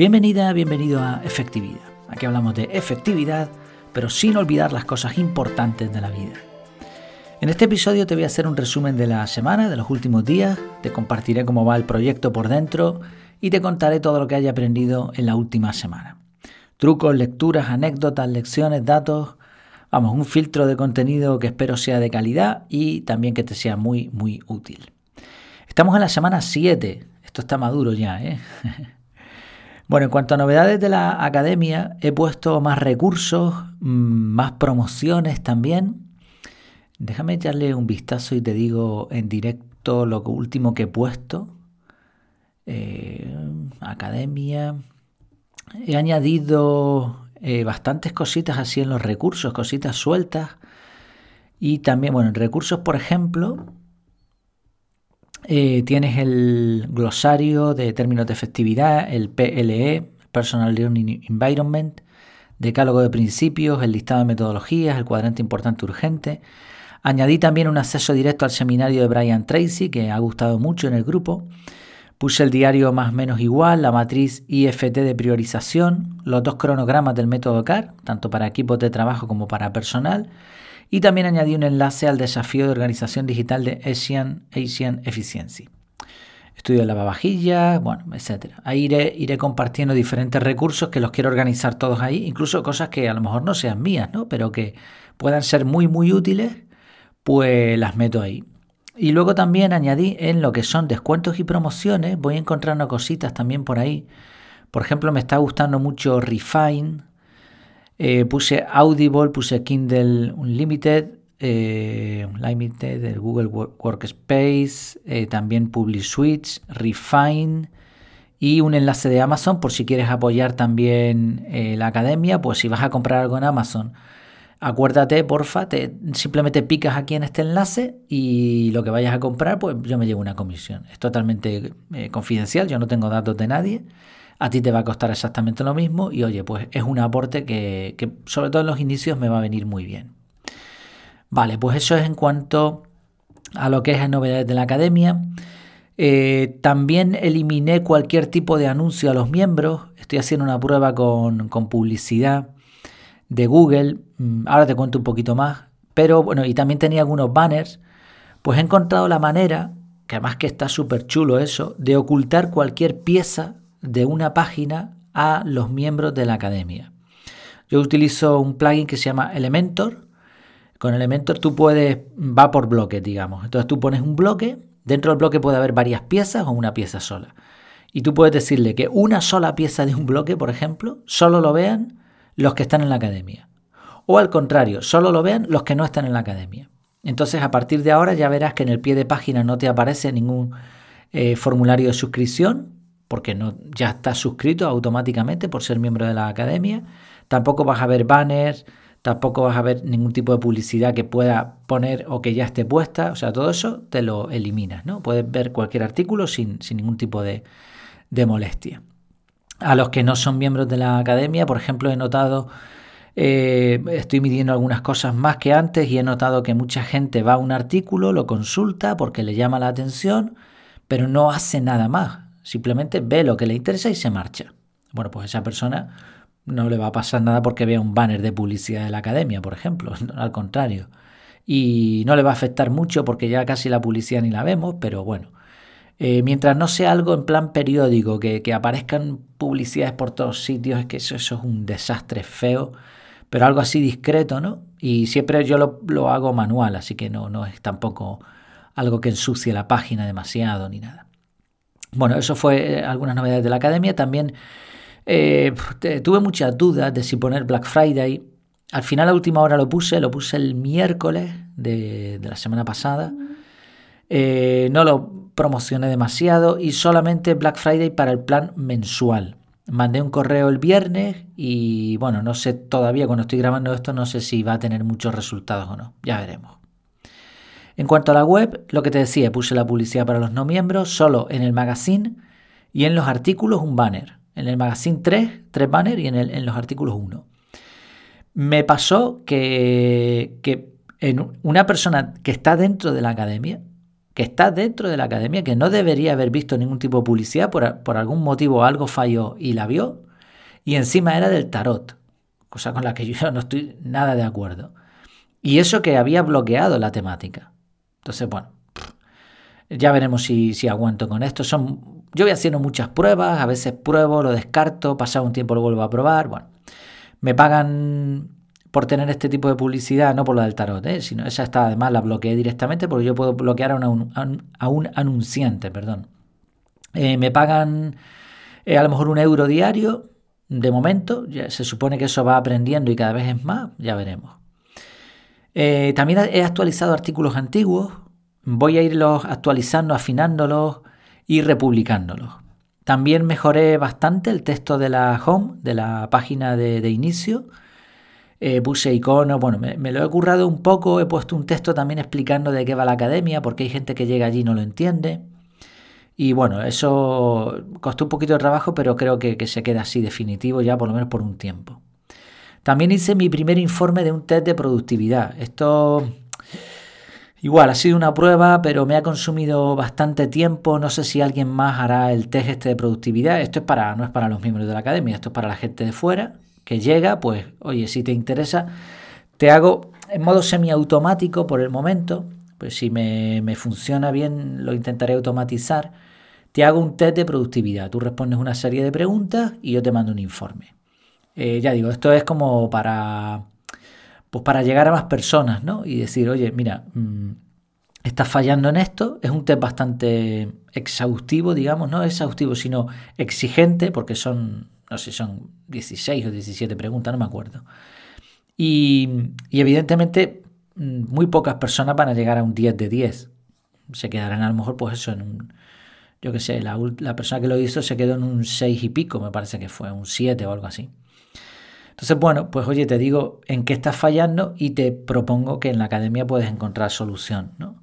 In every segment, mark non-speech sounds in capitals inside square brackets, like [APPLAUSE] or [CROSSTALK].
Bienvenida, bienvenido a Efectividad. Aquí hablamos de efectividad, pero sin olvidar las cosas importantes de la vida. En este episodio te voy a hacer un resumen de la semana, de los últimos días, te compartiré cómo va el proyecto por dentro y te contaré todo lo que haya aprendido en la última semana. Trucos, lecturas, anécdotas, lecciones, datos, vamos, un filtro de contenido que espero sea de calidad y también que te sea muy, muy útil. Estamos en la semana 7, esto está maduro ya, ¿eh? [LAUGHS] Bueno, en cuanto a novedades de la academia, he puesto más recursos, mm, más promociones también. Déjame echarle un vistazo y te digo en directo lo último que he puesto. Eh, academia. He añadido eh, bastantes cositas así en los recursos, cositas sueltas. Y también, bueno, en recursos, por ejemplo, eh, tienes el glosario de términos de efectividad, el PLE, Personal Learning Environment, decálogo de principios, el listado de metodologías, el cuadrante importante urgente. Añadí también un acceso directo al seminario de Brian Tracy, que ha gustado mucho en el grupo. Puse el diario más menos igual, la matriz IFT de priorización, los dos cronogramas del método CAR, tanto para equipos de trabajo como para personal, y también añadí un enlace al desafío de organización digital de Asian, Asian Efficiency. Estudio de lavavajillas, bueno, etc. Ahí iré, iré compartiendo diferentes recursos que los quiero organizar todos ahí, incluso cosas que a lo mejor no sean mías, ¿no? pero que puedan ser muy, muy útiles, pues las meto ahí. Y luego también añadí en lo que son descuentos y promociones, voy encontrando cositas también por ahí. Por ejemplo, me está gustando mucho Refine, eh, puse Audible, puse Kindle Unlimited, eh, Unlimited, el Google Workspace, eh, también Publish Switch, Refine y un enlace de Amazon por si quieres apoyar también la academia, pues si vas a comprar algo en Amazon, acuérdate, porfa, te, simplemente picas aquí en este enlace y lo que vayas a comprar, pues yo me llevo una comisión. Es totalmente confidencial, yo no tengo datos de nadie a ti te va a costar exactamente lo mismo y oye, pues es un aporte que, sobre todo en los inicios me va a venir muy bien. Vale, pues eso es en cuanto a lo que es novedades de la academia. Eh, también eliminé cualquier tipo de anuncio a los miembros. Estoy haciendo una prueba con, con publicidad de Google. Mm, ahora te cuento un poquito más. Pero bueno, y también tenía algunos banners. Pues he encontrado la manera, que además que está súper chulo eso, de ocultar cualquier pieza de una página a los miembros de la academia. Yo utilizo un plugin que se llama Elementor. Con Elementor tú puedes, va por bloque, digamos. Entonces tú pones un bloque, dentro del bloque puede haber varias piezas o una pieza sola. Y tú puedes decirle que una sola pieza de un bloque, por ejemplo, solo lo vean los que están en la academia. O al contrario, solo lo vean los que no están en la academia. Entonces a partir de ahora ya verás que en el pie de página no te aparece ningún eh, formulario de suscripción, porque no, ya estás suscrito automáticamente por ser miembro de la academia. Tampoco vas a ver banners, tampoco vas a ver ningún tipo de publicidad que pueda poner o que ya esté puesta. O sea, todo eso te lo eliminas, ¿no? Puedes ver cualquier artículo sin, ningún tipo de, molestia. A los que no son miembros de la academia, por ejemplo, he notado, eh, estoy midiendo algunas cosas más que antes y he notado que mucha gente va a un artículo, lo consulta porque le llama la atención, pero no hace nada más. Simplemente ve lo que le interesa y se marcha. Bueno, pues esa persona no le va a pasar nada porque vea un banner de publicidad de la academia, por ejemplo, [LAUGHS] al contrario. Y no le va a afectar mucho porque ya casi la publicidad ni la vemos, pero bueno. Eh, mientras no sea algo en plan periódico, que, aparezcan publicidades por todos sitios, es que eso, es un desastre feo, pero algo así discreto, ¿no? Y siempre yo lo, lo hago manual, así que no, no es tampoco algo que ensucie la página demasiado ni nada. Bueno, eso fue eh, algunas novedades de la academia. También eh, tuve muchas dudas de si poner Black Friday. Al final, a última hora lo puse, lo puse el miércoles de, la semana pasada. Eh, no lo promocioné demasiado y solamente Black Friday para el plan mensual. Mandé un correo el viernes y bueno, no sé todavía cuando estoy grabando esto, no sé si va a tener muchos resultados o no. Ya veremos. En cuanto a la web, lo que te decía, puse la publicidad para los no miembros, solo en el magazine y en los artículos un banner. En el magazine 3, tres banners y en, los artículos 1. Me pasó que, que una persona que está dentro de la academia, que está dentro de la academia, que no debería haber visto ningún tipo de publicidad, por, por algún motivo algo falló y la vio, y encima era del tarot, cosa con la que yo [LAUGHS] no estoy nada de acuerdo. Y eso que había bloqueado la temática. Entonces, bueno, ya veremos si, si aguanto con esto. Son, yo voy haciendo muchas pruebas, a veces pruebo, lo descarto, pasado un tiempo lo vuelvo a probar. Bueno, me pagan por tener este tipo de publicidad, no por la del tarot, ¿eh? sino esa está además la bloqueé directamente porque yo puedo bloquear a, un, anunciante, perdón. Eh, me pagan eh, a lo mejor un euro diario, de momento, se supone que eso va aprendiendo y cada vez es más, ya veremos. También he actualizado artículos antiguos, voy a irlos actualizando, afinándolos y republicándolos. También mejoré bastante el texto de la home, de la página de, inicio. Eh, puse iconos, bueno, me, lo he currado un poco, he puesto un texto también explicando de qué va la academia, porque hay gente que llega allí y no lo entiende. Y bueno, eso costó un poquito de trabajo, pero creo que, que se queda así definitivo ya por lo menos por un tiempo. También hice mi primer informe de un test de productividad. Esto Igual, ha sido una prueba, pero me ha consumido bastante tiempo. No sé si alguien más hará el test este de productividad. Esto es para, no es para los miembros de la academia, esto es para la gente de fuera que llega. Pues, oye, si te interesa, te hago en modo semiautomático por el momento. Pues si me, funciona bien, lo intentaré automatizar. Te hago un test de productividad. Tú respondes una serie de preguntas y yo te mando un informe. Eh, ya digo, esto es como para pues para llegar a más personas, ¿no? Y decir, oye, mira, mm, estás fallando en esto, es un test bastante exhaustivo, digamos, no exhaustivo, sino exigente, porque son, no sé, son 16 o 17 preguntas, no me acuerdo. Y, evidentemente mm, muy pocas personas van a llegar a un 10 de 10. Se quedarán a lo mejor, pues eso, en un, yo qué sé, la, la persona que lo hizo se quedó en un 6 y pico, me parece que fue, un 7 o algo así. Entonces, bueno, pues oye, te digo en qué estás fallando y te propongo que en la academia puedes encontrar solución, ¿no?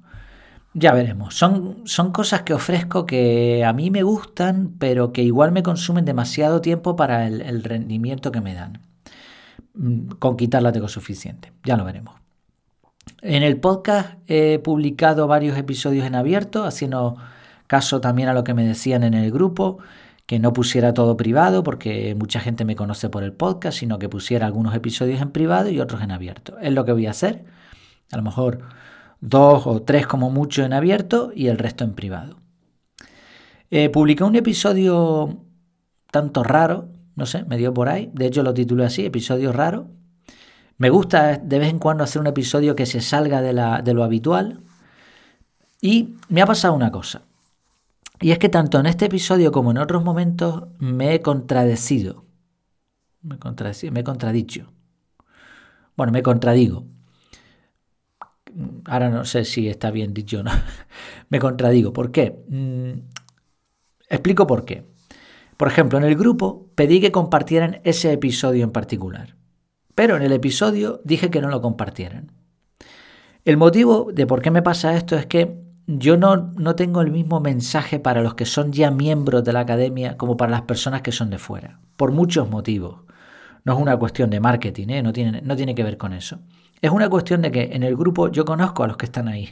Ya veremos. Son, son cosas que ofrezco que a mí me gustan, pero que igual me consumen demasiado tiempo para el, rendimiento que me dan. Mm, con quitarla tengo suficiente. Ya lo veremos. En el podcast he publicado varios episodios en abierto, haciendo caso también a lo que me decían en el grupo que no pusiera todo privado porque mucha gente me conoce por el podcast, sino que pusiera algunos episodios en privado y otros en abierto. Es lo que voy a hacer. A lo mejor dos o tres como mucho en abierto y el resto en privado. Eh, publiqué un episodio tanto raro, no sé, me dio por ahí. De hecho lo titulé así, episodio raro. Me gusta de vez en cuando hacer un episodio que se salga de, la, de lo habitual. Y me ha pasado una cosa. Y es que tanto en este episodio como en otros momentos me he contradecido. Me, he contradicho. Bueno, me contradigo. Ahora no sé si está bien dicho o no. [LAUGHS] me contradigo. ¿Por qué? Mm, explico por qué. Por ejemplo, en el grupo pedí que compartieran ese episodio en particular. Pero en el episodio dije que no lo compartieran. El motivo de por qué me pasa esto es que yo no, no, tengo el mismo mensaje para los que son ya miembros de la academia como para las personas que son de fuera, por muchos motivos. No es una cuestión de marketing, ¿eh? no, tiene, no tiene que ver con eso. Es una cuestión de que en el grupo yo conozco a los que están ahí.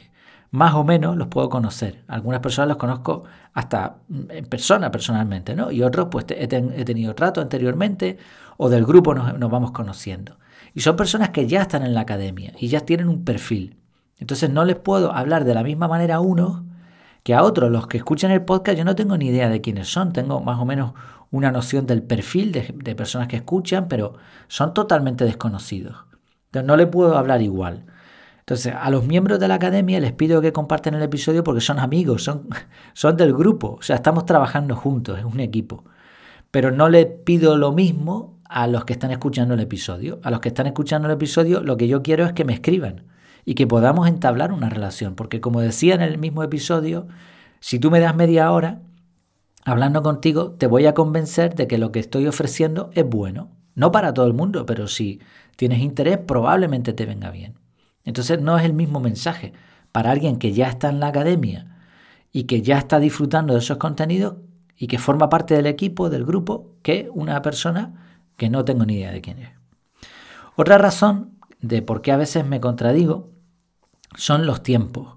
Más o menos los puedo conocer. Algunas personas los conozco hasta en persona, personalmente, ¿no? Y otros, pues he, tenido trato anteriormente o del grupo nos vamos conociendo. Y son personas que ya están en la academia y ya tienen un perfil. Entonces no les puedo hablar de la misma manera a unos que a otros. Los que escuchan el podcast yo no tengo ni idea de quiénes son. Tengo más o menos una noción del perfil de, personas que escuchan, pero son totalmente desconocidos. Entonces no les puedo hablar igual. Entonces, a los miembros de la academia les pido que compartan el episodio porque son amigos, son, [LAUGHS] son del grupo, o sea, estamos trabajando juntos, es un equipo. Pero no les pido lo mismo a los que están escuchando el episodio. A los que están escuchando el episodio, lo que yo quiero es que me escriban y que podamos entablar una relación. Porque como decía en el mismo episodio, si tú me das media hora hablando contigo, te voy a convencer de que lo que estoy ofreciendo es bueno. No para todo el mundo, pero si tienes interés, probablemente te venga bien. Entonces no es el mismo mensaje para alguien que ya está en la academia y que ya está disfrutando de esos contenidos y que forma parte del equipo, del grupo, que una persona que no tengo ni idea de quién es. Otra razón de por qué a veces me contradigo son los tiempos.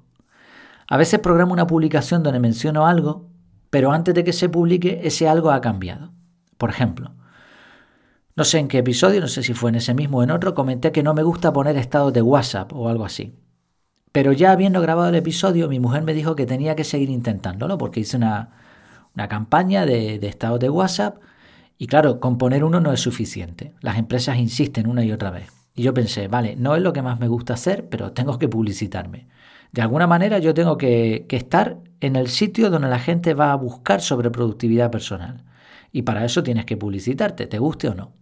A veces programo una publicación donde menciono algo, pero antes de que se publique ese algo ha cambiado. Por ejemplo, no sé en qué episodio, no sé si fue en ese mismo o en otro, comenté que no me gusta poner estados de WhatsApp o algo así. Pero ya habiendo grabado el episodio, mi mujer me dijo que tenía que seguir intentándolo porque hice una, campaña de, de estados de WhatsApp y claro, con poner uno no es suficiente. Las empresas insisten una y otra vez. Y yo pensé, vale, no es lo que más me gusta hacer, pero tengo que publicitarme. De alguna manera yo tengo que, estar en el sitio donde la gente va a buscar sobre productividad personal. Y para eso tienes que publicitarte, te guste o no.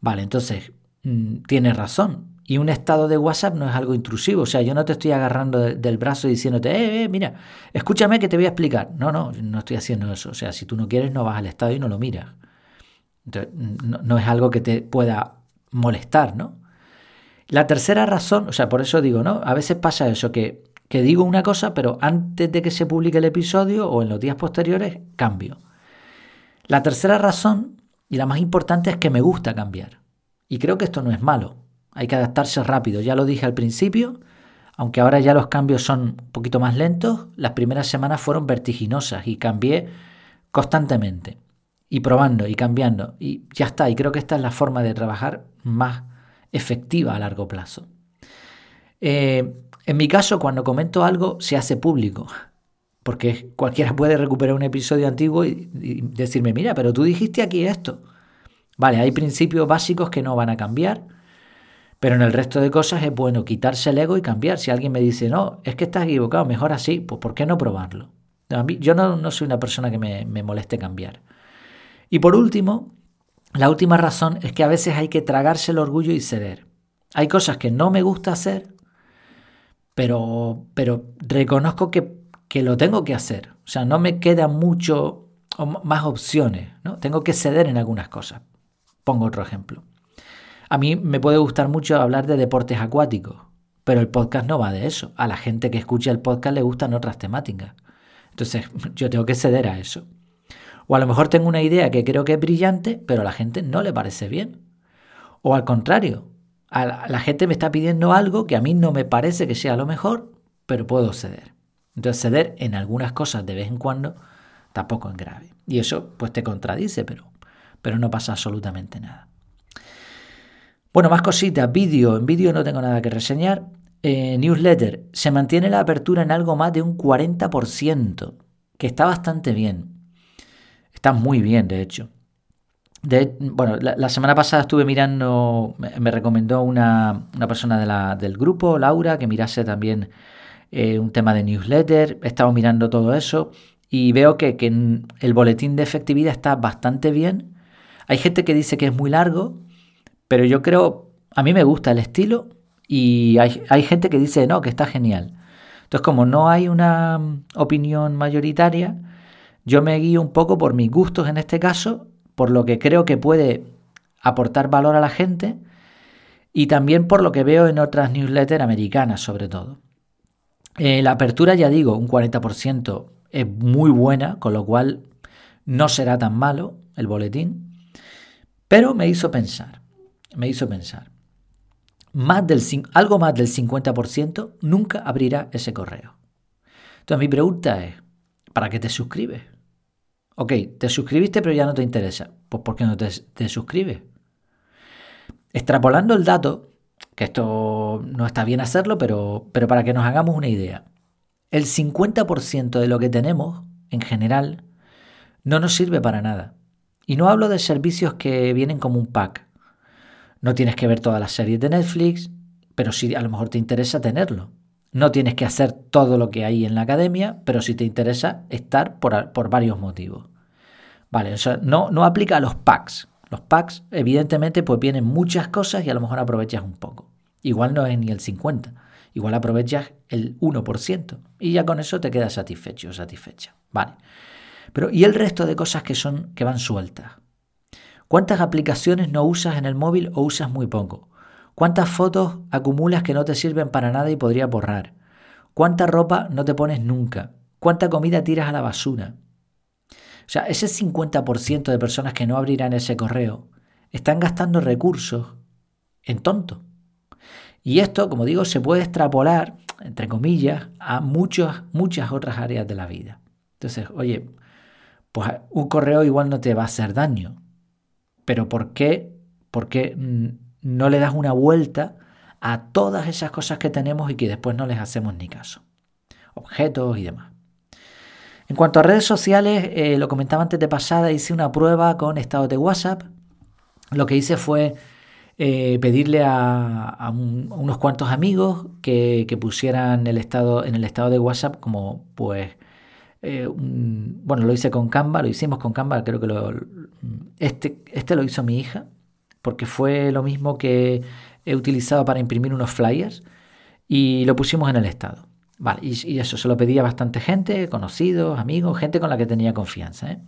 Vale, entonces, mm, tienes razón. Y un estado de WhatsApp no es algo intrusivo. O sea, yo no te estoy agarrando del brazo y diciéndote, eh, eh, mira, escúchame que te voy a explicar. No, no, no estoy haciendo eso. O sea, si tú no quieres, no vas al estado y no lo miras. Entonces, no, no es algo que te pueda molestar, ¿no? La tercera razón, o sea, por eso digo, ¿no? A veces pasa eso, que, que digo una cosa, pero antes de que se publique el episodio o en los días posteriores, cambio. La tercera razón, y la más importante, es que me gusta cambiar. Y creo que esto no es malo. Hay que adaptarse rápido. Ya lo dije al principio, aunque ahora ya los cambios son un poquito más lentos, las primeras semanas fueron vertiginosas y cambié constantemente. Y probando y cambiando. Y ya está. Y creo que esta es la forma de trabajar más efectiva a largo plazo. Eh, en mi caso, cuando comento algo, se hace público, porque cualquiera puede recuperar un episodio antiguo y, decirme, mira, pero tú dijiste aquí esto. Vale, hay principios básicos que no van a cambiar, pero en el resto de cosas es bueno quitarse el ego y cambiar. Si alguien me dice, no, es que estás equivocado, mejor así, pues ¿por qué no probarlo? yo no, soy una persona que me moleste cambiar. Y por último, la última razón es que a veces hay que tragarse el orgullo y ceder. Hay cosas que no me gusta hacer, pero, pero reconozco que, que lo tengo que hacer. O sea, no me quedan mucho más opciones. ¿no? Tengo que ceder en algunas cosas. Pongo otro ejemplo. A mí me puede gustar mucho hablar de deportes acuáticos, pero el podcast no va de eso. A la gente que escucha el podcast le gustan otras temáticas. Entonces [LAUGHS] yo tengo que ceder a eso. O a lo mejor tengo una idea que creo que es brillante, pero a la gente no le parece bien. O al contrario, a la, gente me está pidiendo algo que a mí no me parece que sea lo mejor, pero puedo ceder. Entonces ceder en algunas cosas de vez en cuando tampoco es grave. Y eso pues te contradice, pero, pero no pasa absolutamente nada. Bueno, más cositas. Vídeo. En vídeo no tengo nada que reseñar. Eh, newsletter. Se mantiene la apertura en algo más de un 40%, que está bastante bien. Está muy bien, de hecho. De, bueno, la, semana pasada estuve mirando, me, recomendó una, persona del grupo, Laura, que mirase también eh, un tema de newsletter. He estado mirando todo eso y veo que, el boletín de efectividad está bastante bien. Hay gente que dice que es muy largo, pero yo creo, a mí me gusta el estilo y hay, hay gente que dice no, que está genial. Entonces, como no hay una opinión mayoritaria, yo me guío un poco por mis gustos en este caso, por lo que creo que puede aportar valor a la gente y también por lo que veo en otras newsletters americanas sobre todo. Eh, la apertura, ya digo, un 40% es muy buena, con lo cual no será tan malo el boletín, pero me hizo pensar, me hizo pensar. Más del, algo más del 50% nunca abrirá ese correo. Entonces mi pregunta es, ¿para qué te suscribes? Ok, te suscribiste pero ya no te interesa. Pues ¿por qué no te, suscribes? Extrapolando el dato, que esto no está bien hacerlo, pero, pero para que nos hagamos una idea. El 50% de lo que tenemos, en general, no nos sirve para nada. Y no hablo de servicios que vienen como un pack. No tienes que ver todas las series de Netflix, pero sí a lo mejor te interesa tenerlo. No tienes que hacer todo lo que hay en la academia, pero si te interesa estar por, varios motivos. Vale, o sea, no, no aplica a los packs. Los packs, evidentemente, pues vienen muchas cosas y a lo mejor aprovechas un poco. Igual no es ni el 50, igual aprovechas el 1% y ya con eso te quedas satisfecho o satisfecha. Vale. Pero ¿y el resto de cosas que son que van sueltas? ¿Cuántas aplicaciones no usas en el móvil o usas muy poco? ¿Cuántas fotos acumulas que no te sirven para nada y podrías borrar? ¿Cuánta ropa no te pones nunca? ¿Cuánta comida tiras a la basura? O sea, ese 50% de personas que no abrirán ese correo están gastando recursos en tonto. Y esto, como digo, se puede extrapolar entre comillas, a muchas, muchas otras áreas de la vida. Entonces, oye, pues un correo igual no te va a hacer daño, pero ¿por qué, por qué no le das una vuelta a todas esas cosas que tenemos y que después no les hacemos ni caso? Objetos y demás. En cuanto a redes sociales, eh, lo comentaba antes de pasada, hice una prueba con estados de WhatsApp. Lo que hice fue eh, pedirle a, unos cuantos amigos que, pusieran el estado, en el estado de WhatsApp como pues eh, bueno, lo hice con Canva, lo hicimos con Canva, creo que lo, este, este lo hizo mi hija, porque fue lo mismo que he utilizado para imprimir unos flyers y lo pusimos en el estado. Vale, y, eso se lo pedía bastante gente, conocidos, amigos, gente con la que tenía confianza. ¿eh?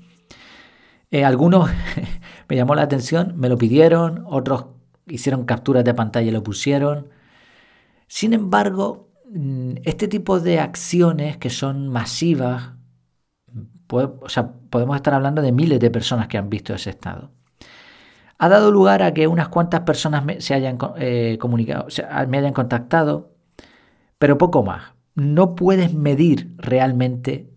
Eh, algunos [LAUGHS] me llamó la atención, me lo pidieron, otros hicieron capturas de pantalla y lo pusieron. Sin embargo, mm, este tipo de acciones que son masivas, o sea, podemos estar hablando de miles de personas que han visto ese estado. Ha dado lugar a que unas cuantas personas me, se hayan eh, comunicado, me hayan contactado, pero poco más. No puedes medir realmente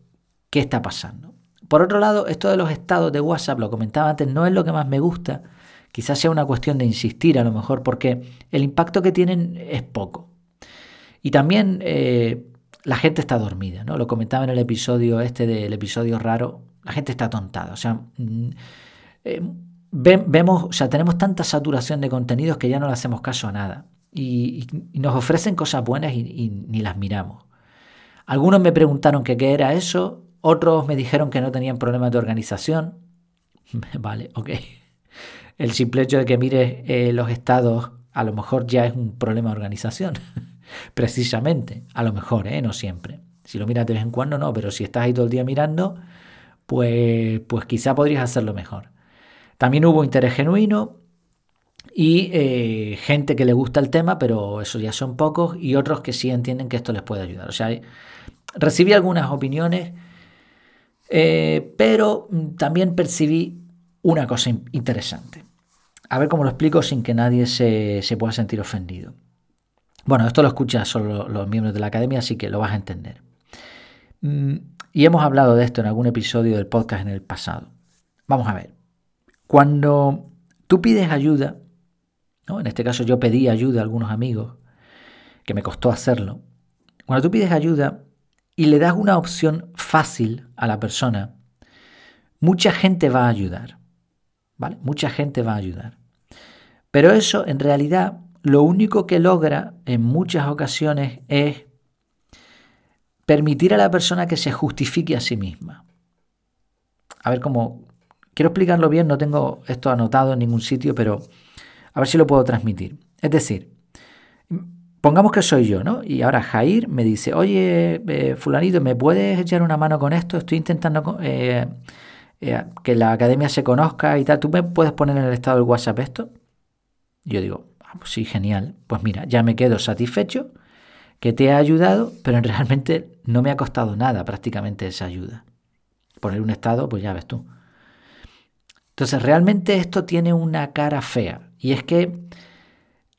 qué está pasando. Por otro lado, esto de los estados de WhatsApp, lo comentaba antes, no es lo que más me gusta. Quizás sea una cuestión de insistir a lo mejor, porque el impacto que tienen es poco. Y también eh, la gente está dormida, ¿no? Lo comentaba en el episodio este del episodio raro, la gente está tontada, o sea, mm, eh, vemos, sea, tenemos tanta saturación de contenidos que ya no le hacemos caso a nada y, nos ofrecen cosas buenas y, ni las miramos. Algunos me preguntaron qué era eso, otros me dijeron que no tenían problemas de organización. [LAUGHS] vale, ok. El simple hecho de que mires eh, los estados a lo mejor ya es un problema de organización. [LAUGHS] Precisamente, a lo mejor, ¿eh? no siempre. Si lo miras de vez en cuando, no, pero si estás ahí todo el día mirando, pues, pues quizá podrías hacerlo mejor. También hubo interés genuino y eh, gente que le gusta el tema, pero eso ya son pocos, y otros que sí entienden que esto les puede ayudar. O sea, recibí algunas opiniones, eh, pero también percibí una cosa interesante. A ver cómo lo explico sin que nadie se, se pueda sentir ofendido. Bueno, esto lo escuchan solo los miembros de la academia, así que lo vas a entender. Mm, y hemos hablado de esto en algún episodio del podcast en el pasado. Vamos a ver. Cuando tú pides ayuda, ¿no? en este caso yo pedí ayuda a algunos amigos, que me costó hacerlo. Cuando tú pides ayuda y le das una opción fácil a la persona, mucha gente va a ayudar. ¿Vale? Mucha gente va a ayudar. Pero eso en realidad lo único que logra en muchas ocasiones es permitir a la persona que se justifique a sí misma. A ver cómo... Quiero explicarlo bien, no tengo esto anotado en ningún sitio, pero a ver si lo puedo transmitir. Es decir, pongamos que soy yo, ¿no? Y ahora Jair me dice, oye, eh, fulanito, ¿me puedes echar una mano con esto? Estoy intentando eh, eh, que la academia se conozca y tal. ¿Tú me puedes poner en el estado del WhatsApp esto? Yo digo, Ah, pues sí, genial. Pues mira, ya me quedo satisfecho que te ha ayudado, pero [LAUGHS] realmente no me ha costado nada prácticamente esa ayuda. Poner un estado, pues ya ves tú. Entonces, realmente esto tiene una cara fea y es que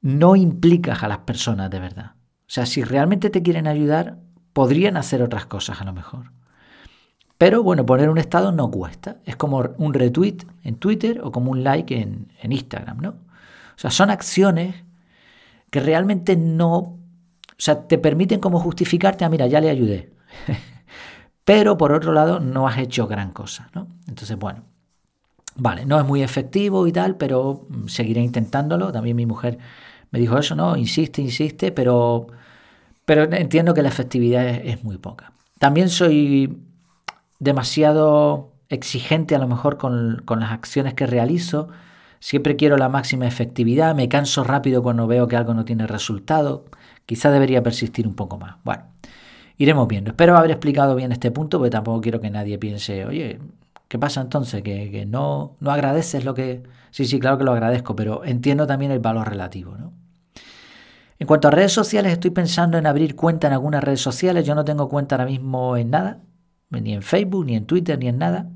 no implicas a las personas de verdad. O sea, si realmente te quieren ayudar, podrían hacer otras cosas a lo mejor. Pero bueno, poner un estado no cuesta. Es como un retweet en Twitter o como un like en, en Instagram, ¿no? O sea, son acciones que realmente no, o sea, te permiten como justificarte, ah, mira, ya le ayudé. [LAUGHS] Pero por otro lado, no has hecho gran cosa, ¿no? Entonces, bueno, vale, no es muy efectivo y tal, pero mm, seguiré intentándolo. También mi mujer me dijo eso, ¿no? Insiste, insiste, pero, pero entiendo que la efectividad es, muy poca. También soy demasiado exigente a lo mejor con, con las acciones que realizo Siempre quiero la máxima efectividad, me canso rápido cuando veo que algo no tiene resultado. Quizá debería persistir un poco más. Bueno, iremos viendo. Espero haber explicado bien este punto, porque tampoco quiero que nadie piense, oye, ¿qué pasa entonces? ¿Que, no, no agradeces lo que... Sí, sí, claro que lo agradezco, pero entiendo también el valor relativo, ¿no? En cuanto a redes sociales, estoy pensando en abrir cuenta en algunas redes sociales. Yo no tengo cuenta ahora mismo en nada, ni en Facebook, ni en Twitter, ni en nada.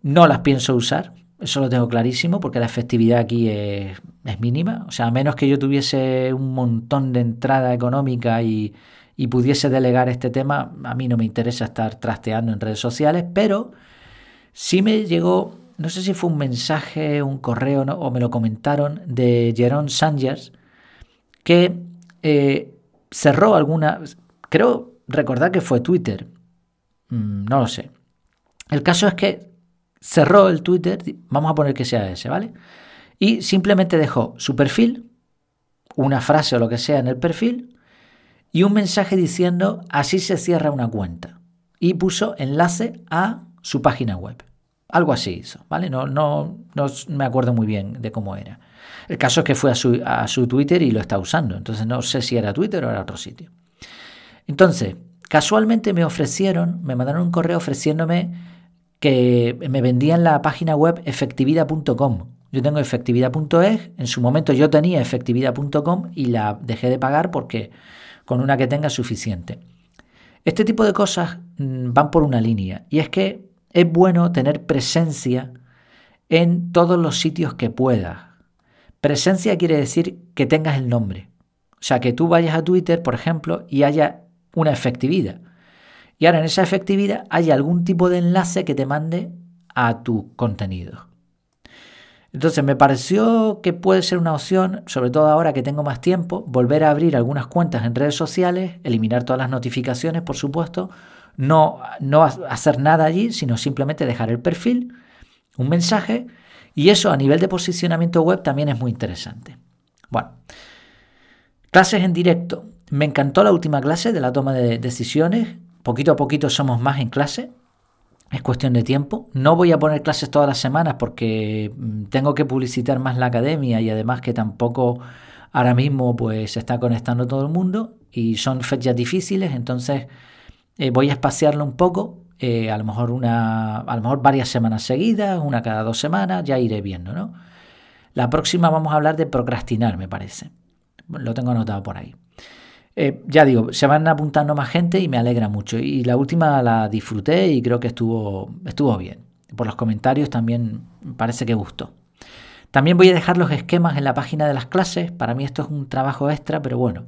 No las pienso usar. Eso lo tengo clarísimo porque la efectividad aquí es, mínima. O sea, a menos que yo tuviese un montón de entrada económica y, y pudiese delegar este tema, a mí no me interesa estar trasteando en redes sociales, pero sí me llegó, no sé si fue un mensaje, un correo o me lo comentaron de Jerón Sánchez, que eh, cerró alguna, creo recordar que fue Twitter, mm, no lo sé. El caso es que cerró el Twitter, vamos a poner que sea ese, ¿vale? Y simplemente dejó su perfil, una frase o lo que sea en el perfil, y un mensaje diciendo así se cierra una cuenta. Y puso enlace a su página web. Algo así hizo, ¿vale? No, no, no me acuerdo muy bien de cómo era. El caso es que fue a su, a su Twitter y lo está usando. Entonces no sé si era Twitter o era otro sitio. Entonces, casualmente me ofrecieron, me mandaron un correo ofreciéndome que me vendían la página web efectividad.com. Yo tengo efectividad.es, en su momento yo tenía efectividad.com y la dejé de pagar porque con una que tenga es suficiente. Este tipo de cosas mm, van por una línea y es que es bueno tener presencia en todos los sitios que puedas. Presencia quiere decir que tengas el nombre. O sea, que tú vayas a Twitter, por ejemplo, y haya una efectividad. Y ahora en esa efectividad hay algún tipo de enlace que te mande a tu contenido. Entonces me pareció que puede ser una opción, sobre todo ahora que tengo más tiempo, volver a abrir algunas cuentas en redes sociales, eliminar todas las notificaciones, por supuesto, no, no hacer nada allí, sino simplemente dejar el perfil, un mensaje, y eso a nivel de posicionamiento web también es muy interesante. Bueno, clases en directo. Me encantó la última clase de la toma de decisiones. Poquito a poquito somos más en clase. Es cuestión de tiempo. No voy a poner clases todas las semanas porque mm, tengo que publicitar más la academia y además que tampoco ahora mismo pues se está conectando todo el mundo y son fechas difíciles, entonces eh, voy a espaciarlo un poco, eh, a lo mejor una, a lo mejor varias semanas seguidas, una cada dos semanas, ya iré viendo, ¿no? La próxima vamos a hablar de procrastinar, me parece. Lo tengo anotado por ahí. Eh, ya digo, se van apuntando más gente y me alegra mucho. Y la última la disfruté y creo que estuvo, estuvo bien. Por los comentarios también parece que gustó. También voy a dejar los esquemas en la página de las clases. Para mí esto es un trabajo extra, pero bueno,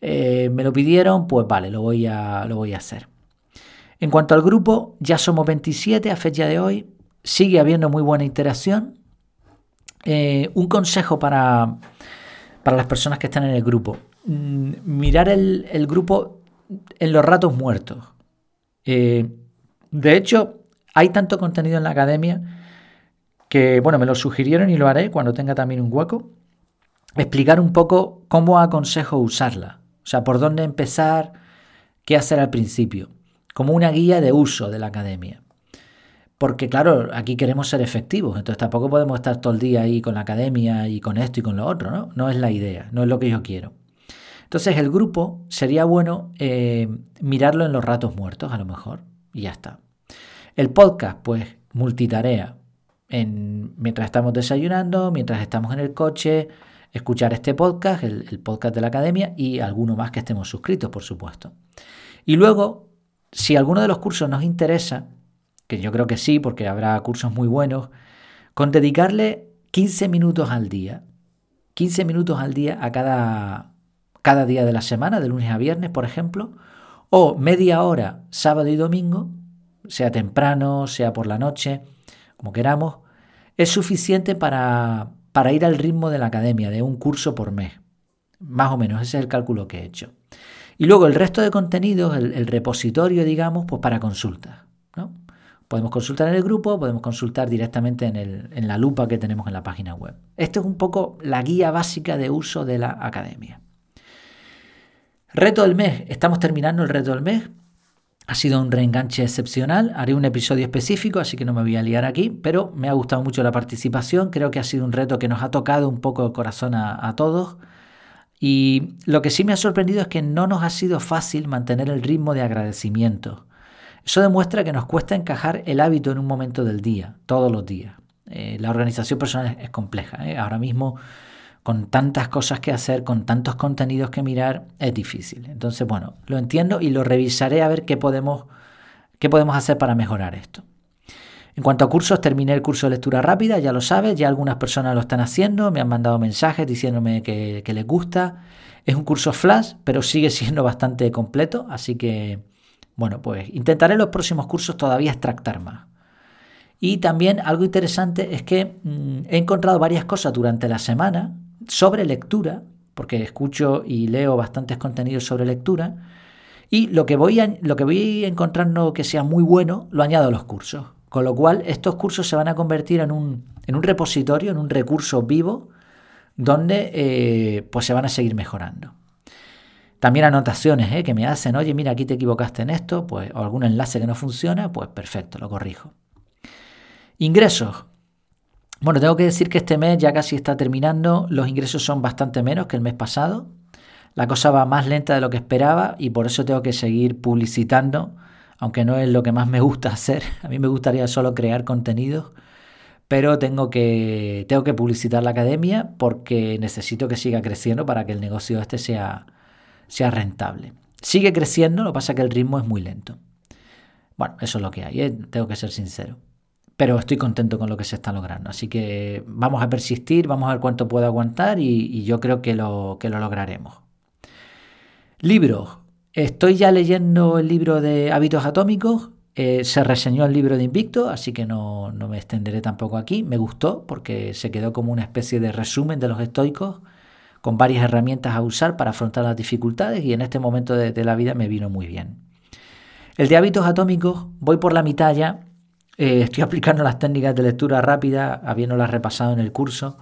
eh, me lo pidieron, pues vale, lo voy, a, lo voy a hacer. En cuanto al grupo, ya somos 27 a fecha de hoy. Sigue habiendo muy buena interacción. Eh, un consejo para, para las personas que están en el grupo. Mm, mirar el, grupo en los ratos muertos. Eh, de hecho, hay tanto contenido en la academia que, bueno, me lo sugirieron y lo haré cuando tenga también un hueco. Explicar un poco cómo aconsejo usarla. O sea, por dónde empezar, qué hacer al principio. Como una guía de uso de la academia. Porque claro, aquí queremos ser efectivos, entonces tampoco podemos estar todo el día ahí con la academia y con esto y con lo otro, ¿no? No es la idea, no es lo que yo quiero. Entonces el grupo sería bueno eh, mirarlo en los ratos muertos a lo mejor y ya está. El podcast, pues multitarea. En, mientras estamos desayunando, mientras estamos en el coche, escuchar este podcast, el, podcast de la academia y alguno más que estemos suscritos, por supuesto. Y luego, si alguno de los cursos nos interesa, que yo creo que sí, porque habrá cursos muy buenos, con dedicarle 15 minutos al día, 15 minutos al día a cada, cada día de la semana, de lunes a viernes, por ejemplo, o media hora sábado y domingo, sea temprano, sea por la noche, como queramos, es suficiente para, para ir al ritmo de la academia, de un curso por mes. Más o menos, ese es el cálculo que he hecho. Y luego el resto de contenidos, el, repositorio, digamos, pues para consultas. ¿no? Podemos consultar en el grupo, podemos consultar directamente en, en la lupa que tenemos en la página web. Esto es un poco la guía básica de uso de la academia. Reto del mes. Estamos terminando el reto del mes. Ha sido un reenganche excepcional. Haré un episodio específico, así que no me voy a liar aquí, pero me ha gustado mucho la participación. Creo que ha sido un reto que nos ha tocado un poco el corazón a, todos. Y lo que sí me ha sorprendido es que no nos ha sido fácil mantener el ritmo de agradecimiento. Eso demuestra que nos cuesta encajar el hábito en un momento del día, todos los días. Eh, la organización personal es, compleja. ¿eh? Ahora mismo con tantas cosas que hacer, con tantos contenidos que mirar, es difícil. Entonces, bueno, lo entiendo y lo revisaré a ver qué podemos, qué podemos hacer para mejorar esto. En cuanto a cursos, terminé el curso de lectura rápida, ya lo sabes, ya algunas personas lo están haciendo, me han mandado mensajes diciéndome que, les gusta. Es un curso flash, pero sigue [LAUGHS] siendo bastante completo, así que, bueno, pues intentaré en los próximos cursos todavía extractar más. Y también algo interesante es que mm, he encontrado varias cosas durante la semana sobre lectura, porque escucho y leo bastantes contenidos sobre lectura, y lo que voy, a, lo que voy encontrando que sea muy bueno, lo añado a los cursos. Con lo cual, estos cursos se van a convertir en un, en un repositorio, en un recurso vivo, donde eh, pues se van a seguir mejorando. También anotaciones ¿eh? que me hacen, oye, mira, aquí te equivocaste en esto, pues, o algún enlace que no funciona, pues perfecto, lo corrijo. Ingresos. Bueno, tengo que decir que este mes ya casi está terminando, los ingresos son bastante menos que el mes pasado. La cosa va más lenta de lo que esperaba y por eso tengo que seguir publicitando, aunque no es lo que más me gusta [LAUGHS] hacer. A mí me gustaría solo crear contenidos, pero tengo que, tengo que publicitar la academia porque necesito que siga creciendo para que el negocio este sea, sea rentable. Sigue creciendo, lo que pasa es que el ritmo es muy lento. Bueno, eso es lo que hay, ¿eh? tengo que ser sincero pero estoy contento con lo que se está logrando. Así que vamos a persistir, vamos a ver cuánto puedo aguantar y, yo creo que lo, que lo lograremos. Libros. Estoy ya leyendo el libro de hábitos atómicos. Eh, se reseñó el libro de Invicto, así que no, me extenderé tampoco aquí. Me gustó porque se quedó como una especie de resumen de los estoicos con varias herramientas a usar para afrontar las dificultades y en este momento de, de la vida me vino muy bien. El de hábitos atómicos, voy por la mitad ya eh, estoy aplicando las técnicas de lectura rápida, habiéndolas repasado en el curso.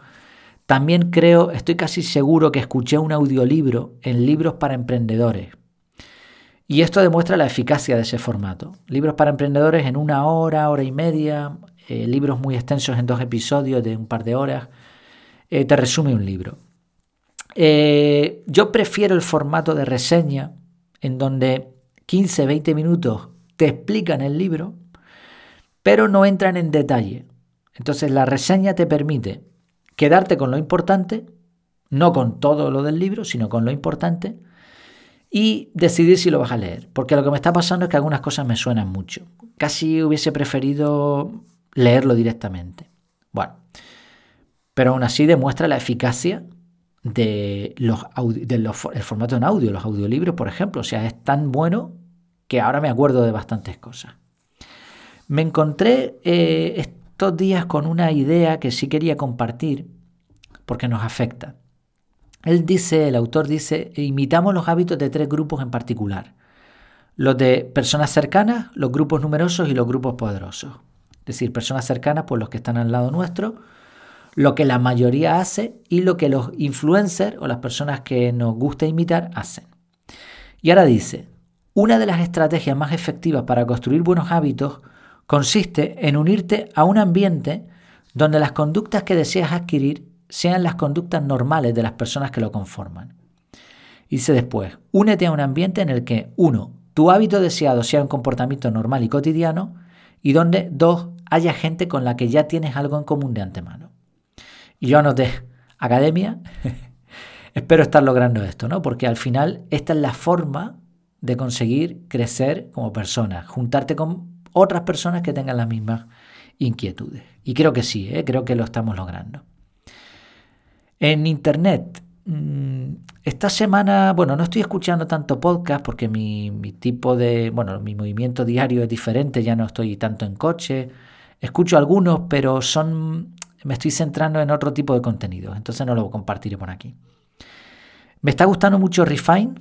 También creo, estoy casi seguro que escuché un audiolibro en libros para emprendedores. Y esto demuestra la eficacia de ese formato. Libros para emprendedores en una hora, hora y media, eh, libros muy extensos en dos episodios de un par de horas. Eh, te resume un libro. yo prefiero el formato de reseña, en donde 15-20 minutos te explican el libro pero no entran en detalle. Entonces la reseña te permite quedarte con lo importante, no con todo lo del libro, sino con lo importante, y decidir si lo vas a leer. Porque lo que me está pasando es que algunas cosas me suenan mucho. Casi hubiese preferido leerlo directamente. Bueno, pero aún así demuestra la eficacia de los, el formato en audio, los audiolibros, por ejemplo. O sea, es tan bueno que ahora me acuerdo de bastantes cosas. Me encontré eh, estos días con una idea que sí quería compartir porque nos afecta. Él dice, el autor dice, imitamos los hábitos de tres grupos en particular. Los de personas cercanas, los grupos numerosos y los grupos poderosos. Es decir, personas cercanas, pues los que están al lado nuestro, lo que la mayoría hace y lo que los influencers o las personas que nos gusta imitar hacen. Y ahora dice, una de las estrategias más efectivas para construir buenos hábitos consiste en unirte a un ambiente donde las conductas que deseas adquirir sean las conductas normales de las personas que lo conforman. Dice después, únete a un ambiente en el que, uno, tu hábito deseado sea un comportamiento normal y cotidiano, y donde, dos, haya gente con la que ya tienes algo en común de antemano. Y yo anoté, academia, [LAUGHS] espero estar logrando esto, ¿no? Porque al final esta es la forma de conseguir crecer como persona, juntarte con otras personas que tengan las mismas inquietudes. Y creo que sí, ¿eh? creo que lo estamos logrando. En Internet, mm, esta semana, bueno, no estoy escuchando tanto podcast porque mi, tipo de, bueno, mi movimiento diario es diferente, ya no estoy tanto en coche. Escucho algunos, pero son, me estoy centrando en otro tipo de contenido, entonces no lo compartiré por aquí. Me está gustando mucho Refine.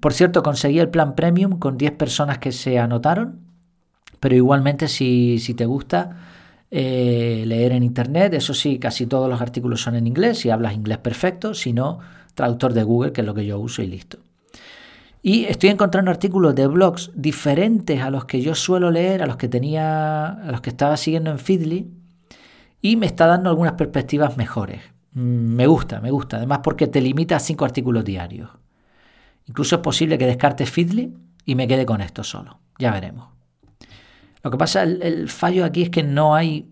Por cierto, conseguí el plan premium con 10 personas que se anotaron pero igualmente si, te gusta eh, leer en Internet, eso sí, casi todos los artículos son en inglés, si hablas inglés perfecto, si no, traductor de Google, que es lo que yo uso y listo. Y estoy encontrando artículos de blogs diferentes a los que yo suelo leer, a los que tenía, a los que estaba siguiendo en Feedly, y me está dando algunas perspectivas mejores. Mm, me gusta, me gusta, además porque te limita a cinco artículos diarios. Incluso es posible que descarte Feedly y me quede con esto solo. Ya veremos. Lo que pasa, el, fallo aquí es que no hay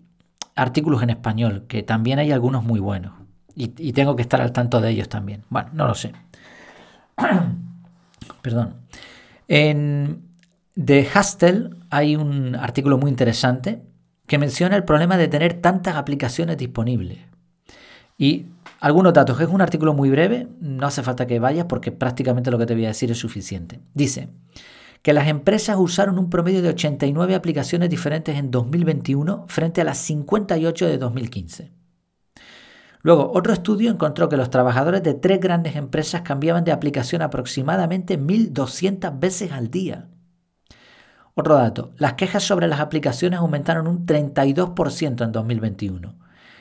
artículos en español, que también hay algunos muy buenos. Y, tengo que estar al tanto de ellos también. Bueno, no lo sé. [CLEARS THROAT] Perdón. En The Hustle hay un artículo muy interesante que menciona el problema de tener tantas aplicaciones disponibles. Y algunos datos, es un artículo muy breve, no hace falta que vayas porque prácticamente lo que te voy a decir es suficiente. Dice que las empresas usaron un promedio de 89 aplicaciones diferentes en 2021 frente a las 58 de 2015. Luego, otro estudio encontró que los trabajadores de tres grandes empresas cambiaban de aplicación aproximadamente 1.200 veces al día. Otro dato, las quejas sobre las aplicaciones aumentaron un 32% en 2021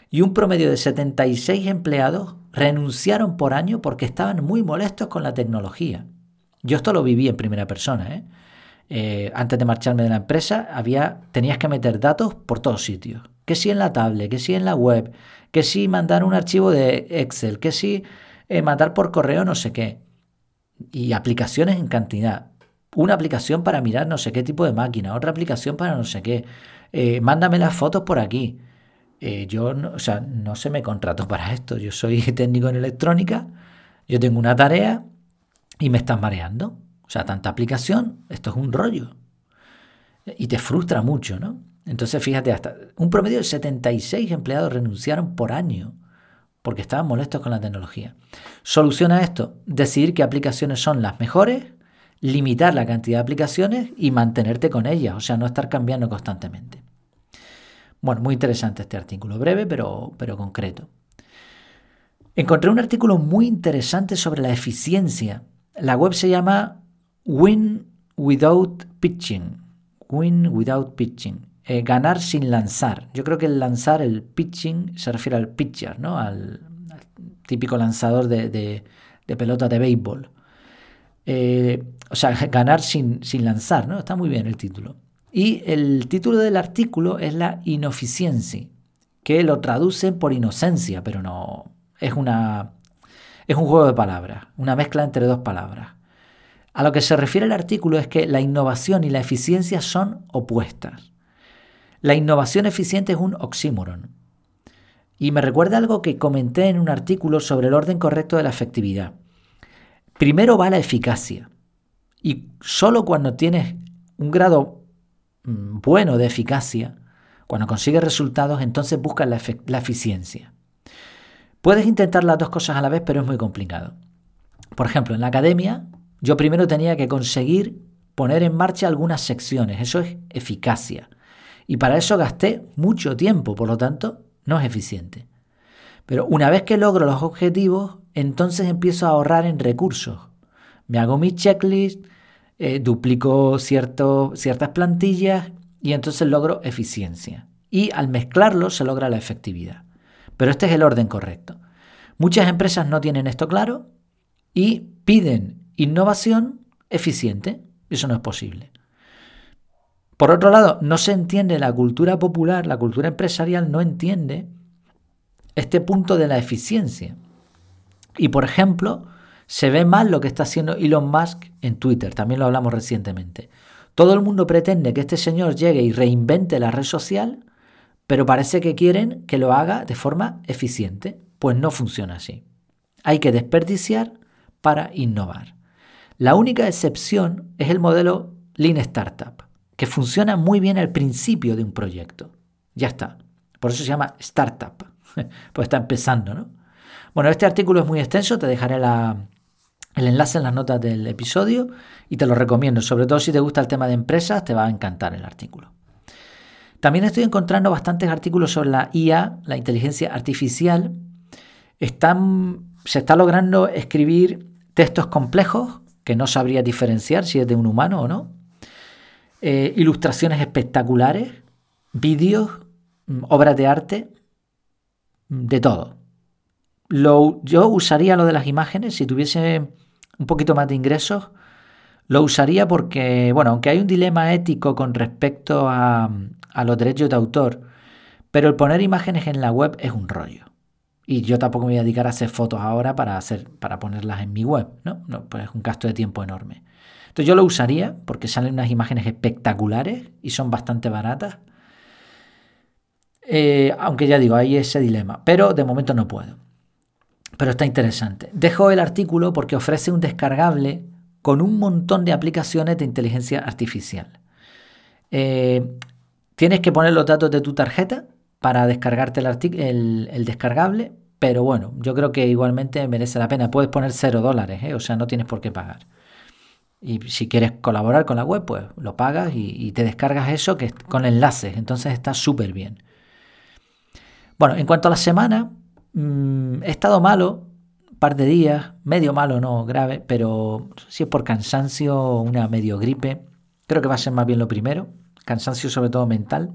y un promedio de 76 empleados renunciaron por año porque estaban muy molestos con la tecnología. Yo esto lo viví en primera persona. ¿eh? Eh, antes de marcharme de la empresa, había, tenías que meter datos por todos sitios. Que si en la tablet, que si en la web, que si mandar un archivo de Excel, que si eh, mandar por correo no sé qué. Y aplicaciones en cantidad. Una aplicación para mirar no sé qué tipo de máquina, otra aplicación para no sé qué. Eh, mándame las fotos por aquí. Yo, no, o sea, no se me contrato para esto. Yo soy [LAUGHS] técnico en electrónica, yo tengo una tarea y me estás mareando. O sea, tanta aplicación, esto es un rollo. Y te frustra mucho, ¿no? Entonces, fíjate, hasta un promedio de 76 empleados renunciaron por año porque estaban molestos con la tecnología. Soluciona esto, decidir qué aplicaciones son las mejores, limitar la cantidad de aplicaciones y mantenerte con ellas, o sea, no estar cambiando constantemente. Bueno, muy interesante este artículo, breve pero, pero concreto. Encontré un artículo muy interesante sobre la eficiencia. La web se llama Win Without Pitching. Win Without Pitching. Eh, ganar sin lanzar. Yo creo que el lanzar, el pitching, se refiere al pitcher, ¿no? Al, típico lanzador de, pelota de béisbol. Eh, o sea, [LAUGHS] ganar sin, sin lanzar, ¿no? Está muy bien el título. Y el título del artículo es la inoficiencia, que lo traducen por inocencia, pero no. Es una. Es un juego de palabras, una mezcla entre dos palabras. A lo que se refiere el artículo es que la innovación y la eficiencia son opuestas. La innovación eficiente es un oxímoron. Y me recuerda algo que comenté en un artículo sobre el orden correcto de la efectividad. Primero va la eficacia. Y solo cuando tienes un grado mm, bueno de eficacia, cuando consigues resultados, entonces buscas la, la eficiencia. Puedes intentar las dos cosas a la vez, pero es muy complicado. Por ejemplo, en la academia, yo primero tenía que conseguir poner en marcha algunas secciones. Eso es eficacia. Y para eso gasté mucho tiempo, por lo tanto, no es eficiente. Pero una vez que logro los objetivos, entonces empiezo a ahorrar en recursos. Me hago mi checklist, eh, duplico ciertas plantillas y entonces logro eficiencia. Y al mezclarlo se logra la efectividad. Pero este es el orden correcto. Muchas empresas no tienen esto claro y piden innovación eficiente. Eso no es posible. Por otro lado, no se entiende la cultura popular, la cultura empresarial no entiende este punto de la eficiencia. Y por ejemplo, se ve mal lo que está haciendo Elon Musk en Twitter, también lo hablamos recientemente. Todo el mundo pretende que este señor llegue y reinvente la red social, pero parece que quieren que lo haga de forma eficiente. Pues no funciona así. Hay que desperdiciar para innovar. La única excepción es el modelo Lean Startup que funciona muy bien al principio de un proyecto. Ya está. Por eso se llama startup, [LAUGHS] pues está empezando, ¿no? Bueno, este artículo es muy extenso, te dejaré el enlace en las notas del episodio y te lo recomiendo, sobre todo si te gusta el tema de empresas, te va a encantar el artículo. También estoy encontrando bastantes artículos sobre la IA, la inteligencia artificial. Están, se está logrando escribir textos complejos que no sabría diferenciar si es de un humano o no. Eh, ilustraciones espectaculares, vídeos, mm, obras de arte, mm, de todo. Yo usaría lo de las imágenes si tuviese un poquito más de ingresos. Lo usaría porque, bueno, aunque hay un dilema ético con respecto a, los derechos de autor, pero el poner imágenes en la web es un rollo. Y yo tampoco me voy a dedicar a hacer fotos ahora para, hacer, para ponerlas en mi web, ¿no? no pues es un gasto de tiempo enorme. Entonces yo lo usaría porque salen unas imágenes espectaculares y son bastante baratas. Eh, aunque ya digo, hay ese dilema, pero de momento no puedo. Pero está interesante. Dejo el artículo porque ofrece un descargable con un montón de aplicaciones de inteligencia artificial. Eh, Tienes que poner los datos de tu tarjeta para descargarte el, el, descargable, pero bueno, yo creo que igualmente merece la pena. Puedes poner cero dólares, ¿eh? o sea, no tienes por qué pagar. Y si quieres colaborar con la web, pues lo pagas y, te descargas eso que con enlaces. Entonces está súper bien. Bueno, en cuanto a la semana, mm, he estado malo par de días, medio malo, no grave, pero si es por cansancio, una medio gripe, creo que va a ser más bien lo primero. Cansancio sobre todo mental.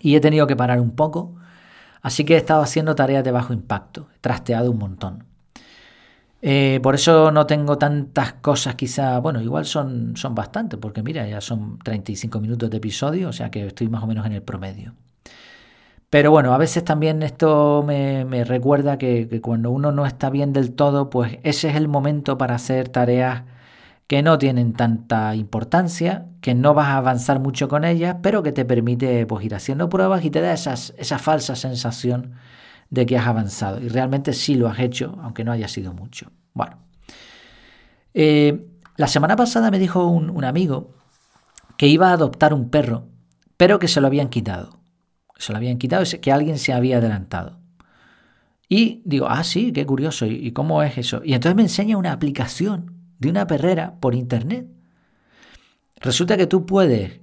Y he tenido que parar un poco. Así que he estado haciendo tareas de bajo impacto. He trasteado un montón. Eh, por eso no tengo tantas cosas, quizá, bueno, igual son, son bastantes, porque mira, ya son 35 minutos de episodio, o sea que estoy más o menos en el promedio. Pero bueno, a veces también esto me, recuerda que, que, cuando uno no está bien del todo, pues ese es el momento para hacer tareas que no tienen tanta importancia, que no vas a avanzar mucho con ellas, pero que te permite pues, ir haciendo pruebas y te da esas, esa falsa sensación de que has avanzado. Y realmente sí lo has hecho, aunque no haya sido mucho. Bueno. Eh, la semana pasada me dijo un, amigo que iba a adoptar un perro, pero que se lo habían quitado. Se lo habían quitado, que alguien se había adelantado. Y digo, ah, sí, qué curioso. ¿Y cómo es eso? Y entonces me enseña una aplicación de una perrera por internet. Resulta que tú puedes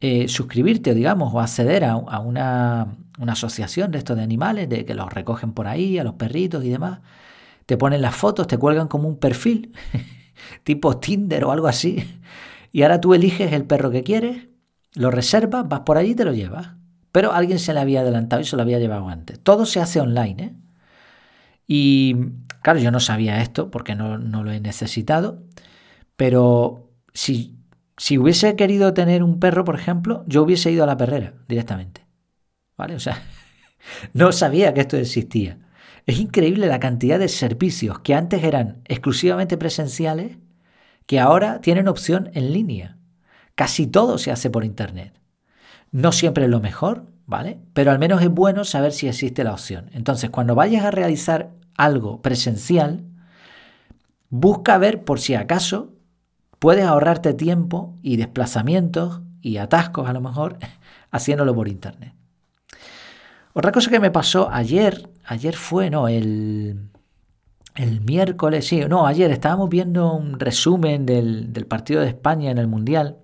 eh, suscribirte, digamos, o acceder a, una, asociación de estos de animales, de que los recogen por ahí, a los perritos y demás. Te ponen las fotos, te cuelgan como un perfil, [LAUGHS] tipo Tinder o algo así. Y ahora tú eliges el perro que quieres, lo reservas, vas por allí y te lo llevas. Pero alguien se le había adelantado y se lo había llevado antes. Todo se hace online, ¿eh? Y claro, yo no sabía esto porque no, lo he necesitado, pero si si hubiese querido tener un perro, por ejemplo, yo hubiese ido a la perrera directamente. ¿Vale? O sea, [LAUGHS] no sabía que esto existía. Es increíble la cantidad de servicios que antes eran exclusivamente presenciales que ahora tienen opción en línea. Casi todo se hace por Internet. No siempre es lo mejor, ¿vale? Pero al menos es bueno saber si existe la opción. Entonces, cuando vayas a realizar algo presencial, busca ver por si acaso puedes ahorrarte tiempo y desplazamientos y atascos a lo mejor [LAUGHS] haciéndolo por internet. Otra cosa que me pasó ayer, ayer fue, no, el, el miércoles, sí, no, ayer estábamos viendo un resumen del, partido de España en el Mundial.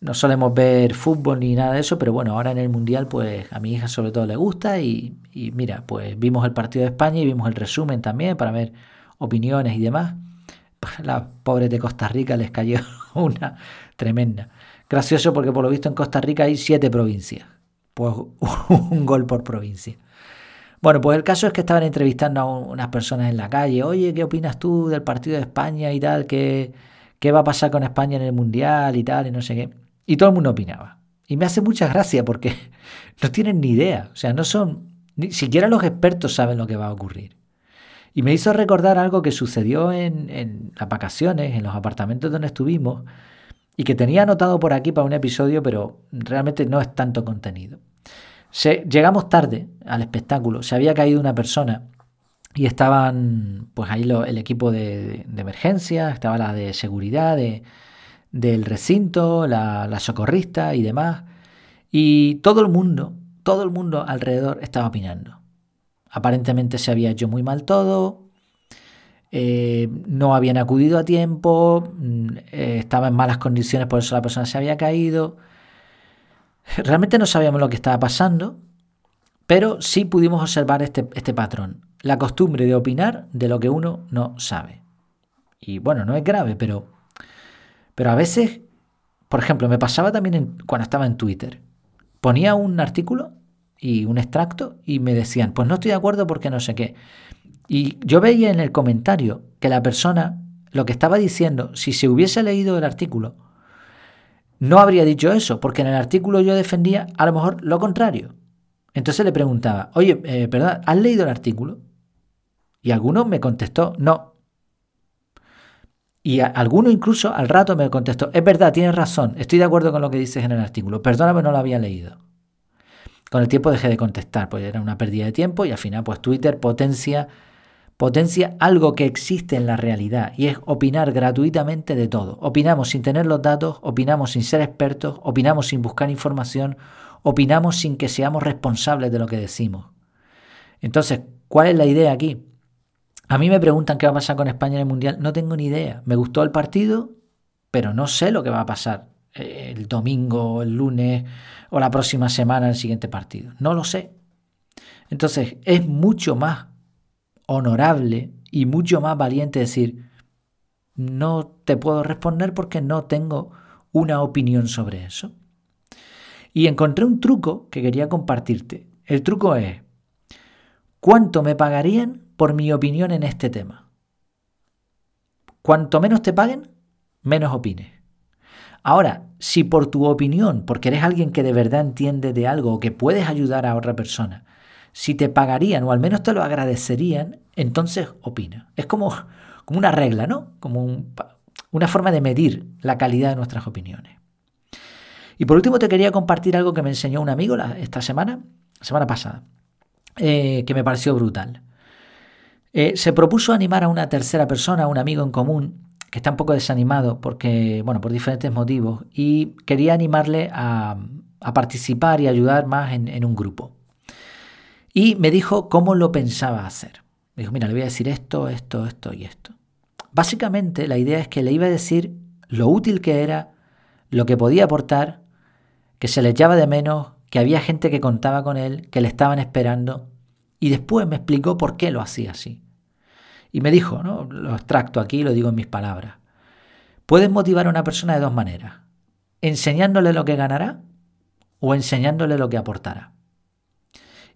No solemos ver fútbol ni nada de eso, pero bueno, ahora en el Mundial pues a mi hija sobre todo le gusta y, mira, pues vimos el partido de España y vimos el resumen también para ver opiniones y demás. [LAUGHS] las pobres de Costa Rica les cayó [LAUGHS] una tremenda. Gracioso porque por lo visto en Costa Rica hay siete provincias. Pues [LAUGHS] un gol por provincia. Bueno, pues el caso es que estaban entrevistando a unas personas en la calle. Oye, ¿qué opinas tú del partido de España y tal? ¿Qué, qué va a pasar con España en el Mundial y tal? Y no sé qué. Y todo el mundo opinaba. Y me hace mucha gracia porque [LAUGHS] no tienen ni idea. O sea, no son... Ni siquiera los expertos saben lo que va a ocurrir. Y me hizo recordar algo que sucedió en, las vacaciones, en los apartamentos donde estuvimos, y que tenía anotado por aquí para un episodio, pero realmente no es tanto contenido. llegamos tarde al espectáculo, se había caído una persona y estaban pues ahí el equipo de, emergencia, estaba la de seguridad del recinto, la, socorrista y demás. Y todo el mundo, todo el mundo alrededor estaba opinando. Aparentemente se había hecho muy mal todo, eh, no habían acudido a tiempo, mm, eh, estaba en malas condiciones, por eso la persona se había caído. Realmente no sabíamos lo que estaba pasando, pero sí pudimos observar este, este patrón, la costumbre de opinar de lo que uno no sabe. Y bueno, no es grave, pero, pero a veces, por ejemplo, me pasaba también cuando estaba en Twitter. Ponía un artículo y un extracto y me decían, pues no estoy de acuerdo porque no sé qué. Y yo veía en el comentario que la persona lo que estaba diciendo, si se hubiese leído el artículo, no habría dicho eso, porque en el artículo yo defendía a lo mejor lo contrario. Entonces le preguntaba, oye, eh, perdón, ¿has leído el artículo? Y alguno me contestó, no. Y alguno incluso al rato me contestó, es verdad, tienes razón, estoy de acuerdo con lo que dices en el artículo, perdóname, no lo había leído. Con el tiempo dejé de contestar, pues era una pérdida de tiempo y al final pues Twitter potencia potencia algo que existe en la realidad y es opinar gratuitamente de todo. Opinamos sin tener los datos, opinamos sin ser expertos, opinamos sin buscar información, opinamos sin que seamos responsables de lo que decimos. Entonces, ¿cuál es la idea aquí? A mí me preguntan qué va a pasar con España en el Mundial. No tengo ni idea. Me gustó el partido, pero no sé lo que va a pasar el domingo, el lunes o la próxima semana el siguiente partido. No lo sé. Entonces, es mucho más honorable y mucho más valiente decir, no te puedo responder porque no tengo una opinión sobre eso. Y encontré un truco que quería compartirte. El truco es, ¿cuánto me pagarían por mi opinión en este tema? Cuanto menos te paguen, menos opines. Ahora, si por tu opinión, porque eres alguien que de verdad entiende de algo o que puedes ayudar a otra persona, si te pagarían o al menos te lo agradecerían, entonces opina. Es como, como una regla, ¿no? Como una forma de medir la calidad de nuestras opiniones. Y por último te quería compartir algo que me enseñó un amigo esta semana, semana pasada, eh, que me pareció brutal. Eh, se propuso animar a una tercera persona, a un amigo en común, que está un poco desanimado porque, bueno, por diferentes motivos, y quería animarle a, participar y ayudar más en un grupo. Y me dijo cómo lo pensaba hacer. Me dijo, mira, le voy a decir esto, esto, esto y esto. Básicamente la idea es que le iba a decir lo útil que era, lo que podía aportar, que se le echaba de menos, que había gente que contaba con él, que le estaban esperando, y después me explicó por qué lo hacía así. Y me dijo, ¿no? lo extracto aquí, lo digo en mis palabras. Puedes motivar a una persona de dos maneras, enseñándole lo que ganará o enseñándole lo que aportará.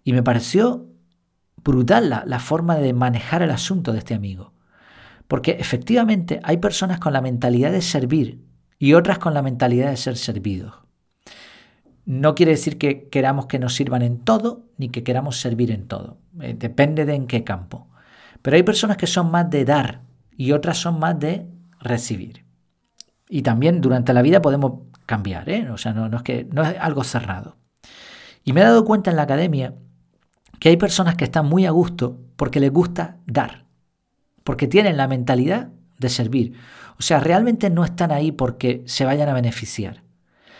Y me pareció brutal la, forma de manejar el asunto de este amigo. Porque efectivamente hay personas con la mentalidad de servir y otras con la mentalidad de ser servidos. No quiere decir que queramos que nos sirvan en todo ni que queramos servir en todo. Eh, depende de en qué campo. Pero hay personas que son más de dar y otras son más de recibir. Y también durante la vida podemos cambiar, ¿eh? o sea, no, es que, no es algo cerrado. Y me he dado cuenta en la academia que hay personas que están muy a gusto porque les gusta dar, porque tienen la mentalidad de servir. O sea, realmente no están ahí porque se vayan a beneficiar,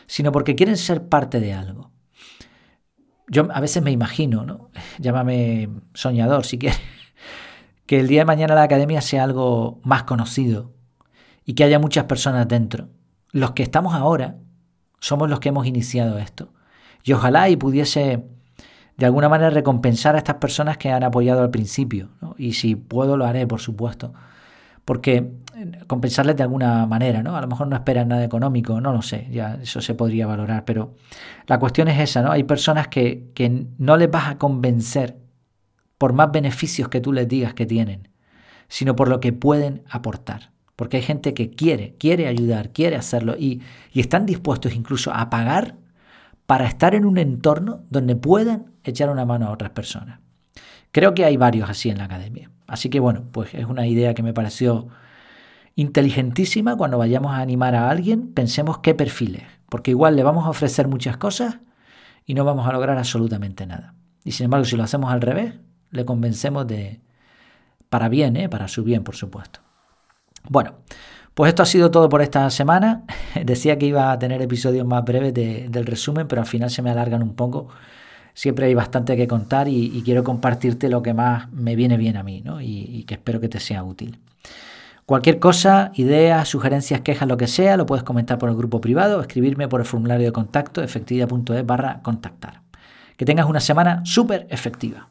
sino porque quieren ser parte de algo. Yo a veces me imagino, ¿no? [LAUGHS] Llámame soñador si quieres, que el día de mañana la academia sea algo más conocido y que haya muchas personas dentro. Los que estamos ahora somos los que hemos iniciado esto. Y ojalá y pudiese de alguna manera recompensar a estas personas que han apoyado al principio. Y si puedo, lo haré, por supuesto. Porque eh, compensarles de alguna manera, ¿no? A lo mejor no esperan nada económico, no lo sé, ya eso se podría valorar, pero la cuestión es esa, ¿no? Hay personas que, que no les vas a convencer por más beneficios que tú les digas que tienen, sino por lo que pueden aportar. Porque hay gente que quiere, quiere ayudar, quiere hacerlo y, y están dispuestos incluso a pagar para estar en un entorno donde puedan echar una mano a otras personas. Creo que hay varios así en la academia. Así que bueno, pues es una idea que me pareció inteligentísima. Cuando vayamos a animar a alguien, pensemos qué perfiles, porque igual le vamos a ofrecer muchas cosas y no vamos a lograr absolutamente nada. Y sin embargo, si lo hacemos al revés, le convencemos de para bien, ¿eh? para su bien, por supuesto. Bueno, pues esto ha sido todo por esta semana. [LAUGHS] Decía que iba a tener episodios más breves del resumen, pero al final se me alargan un poco. Siempre hay bastante que contar y, quiero compartirte lo que más me viene bien a mí ¿no? y, y que espero que te sea útil. Cualquier cosa, ideas, sugerencias, quejas, lo que sea, lo puedes comentar por el grupo privado o escribirme por el formulario de contacto efectividad.es barra contactar. Que tengas una semana súper efectiva.